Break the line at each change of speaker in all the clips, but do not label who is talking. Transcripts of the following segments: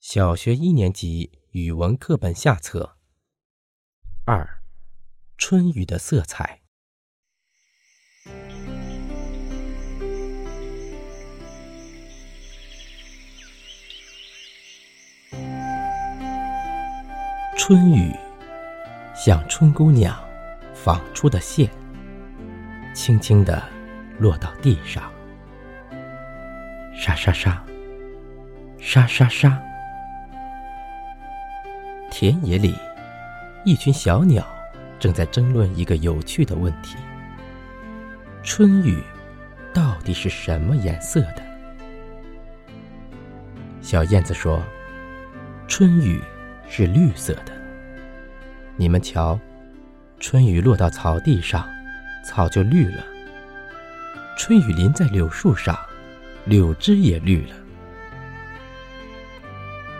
小学一年级语文课本下册。二，春雨的色彩。春雨像春姑娘纺出的线，轻轻地落到地上，沙沙沙，沙沙沙。田野里，一群小鸟正在争论一个有趣的问题：春雨到底是什么颜色的？小燕子说：“春雨是绿色的。你们瞧，春雨落到草地上，草就绿了；春雨淋在柳树上，柳枝也绿了。”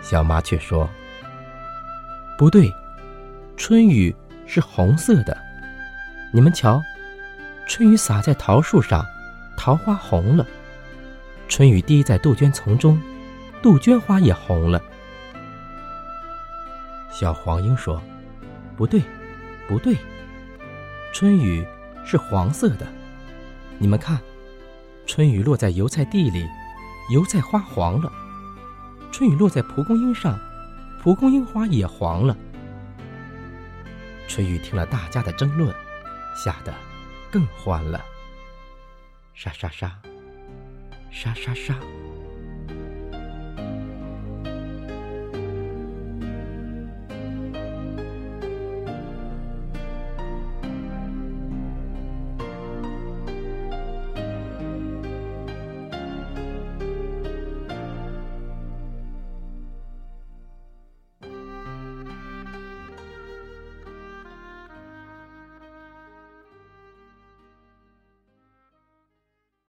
小麻雀说。不对，春雨是红色的。你们瞧，春雨洒在桃树上，桃花红了；春雨滴在杜鹃丛中，杜鹃花也红了。小黄莺说：“不对，不对，春雨是黄色的。你们看，春雨落在油菜地里，油菜花黄了；春雨落在蒲公英上。”蒲公英花也黄了。春雨听了大家的争论，吓得更欢了。沙沙沙，沙沙沙。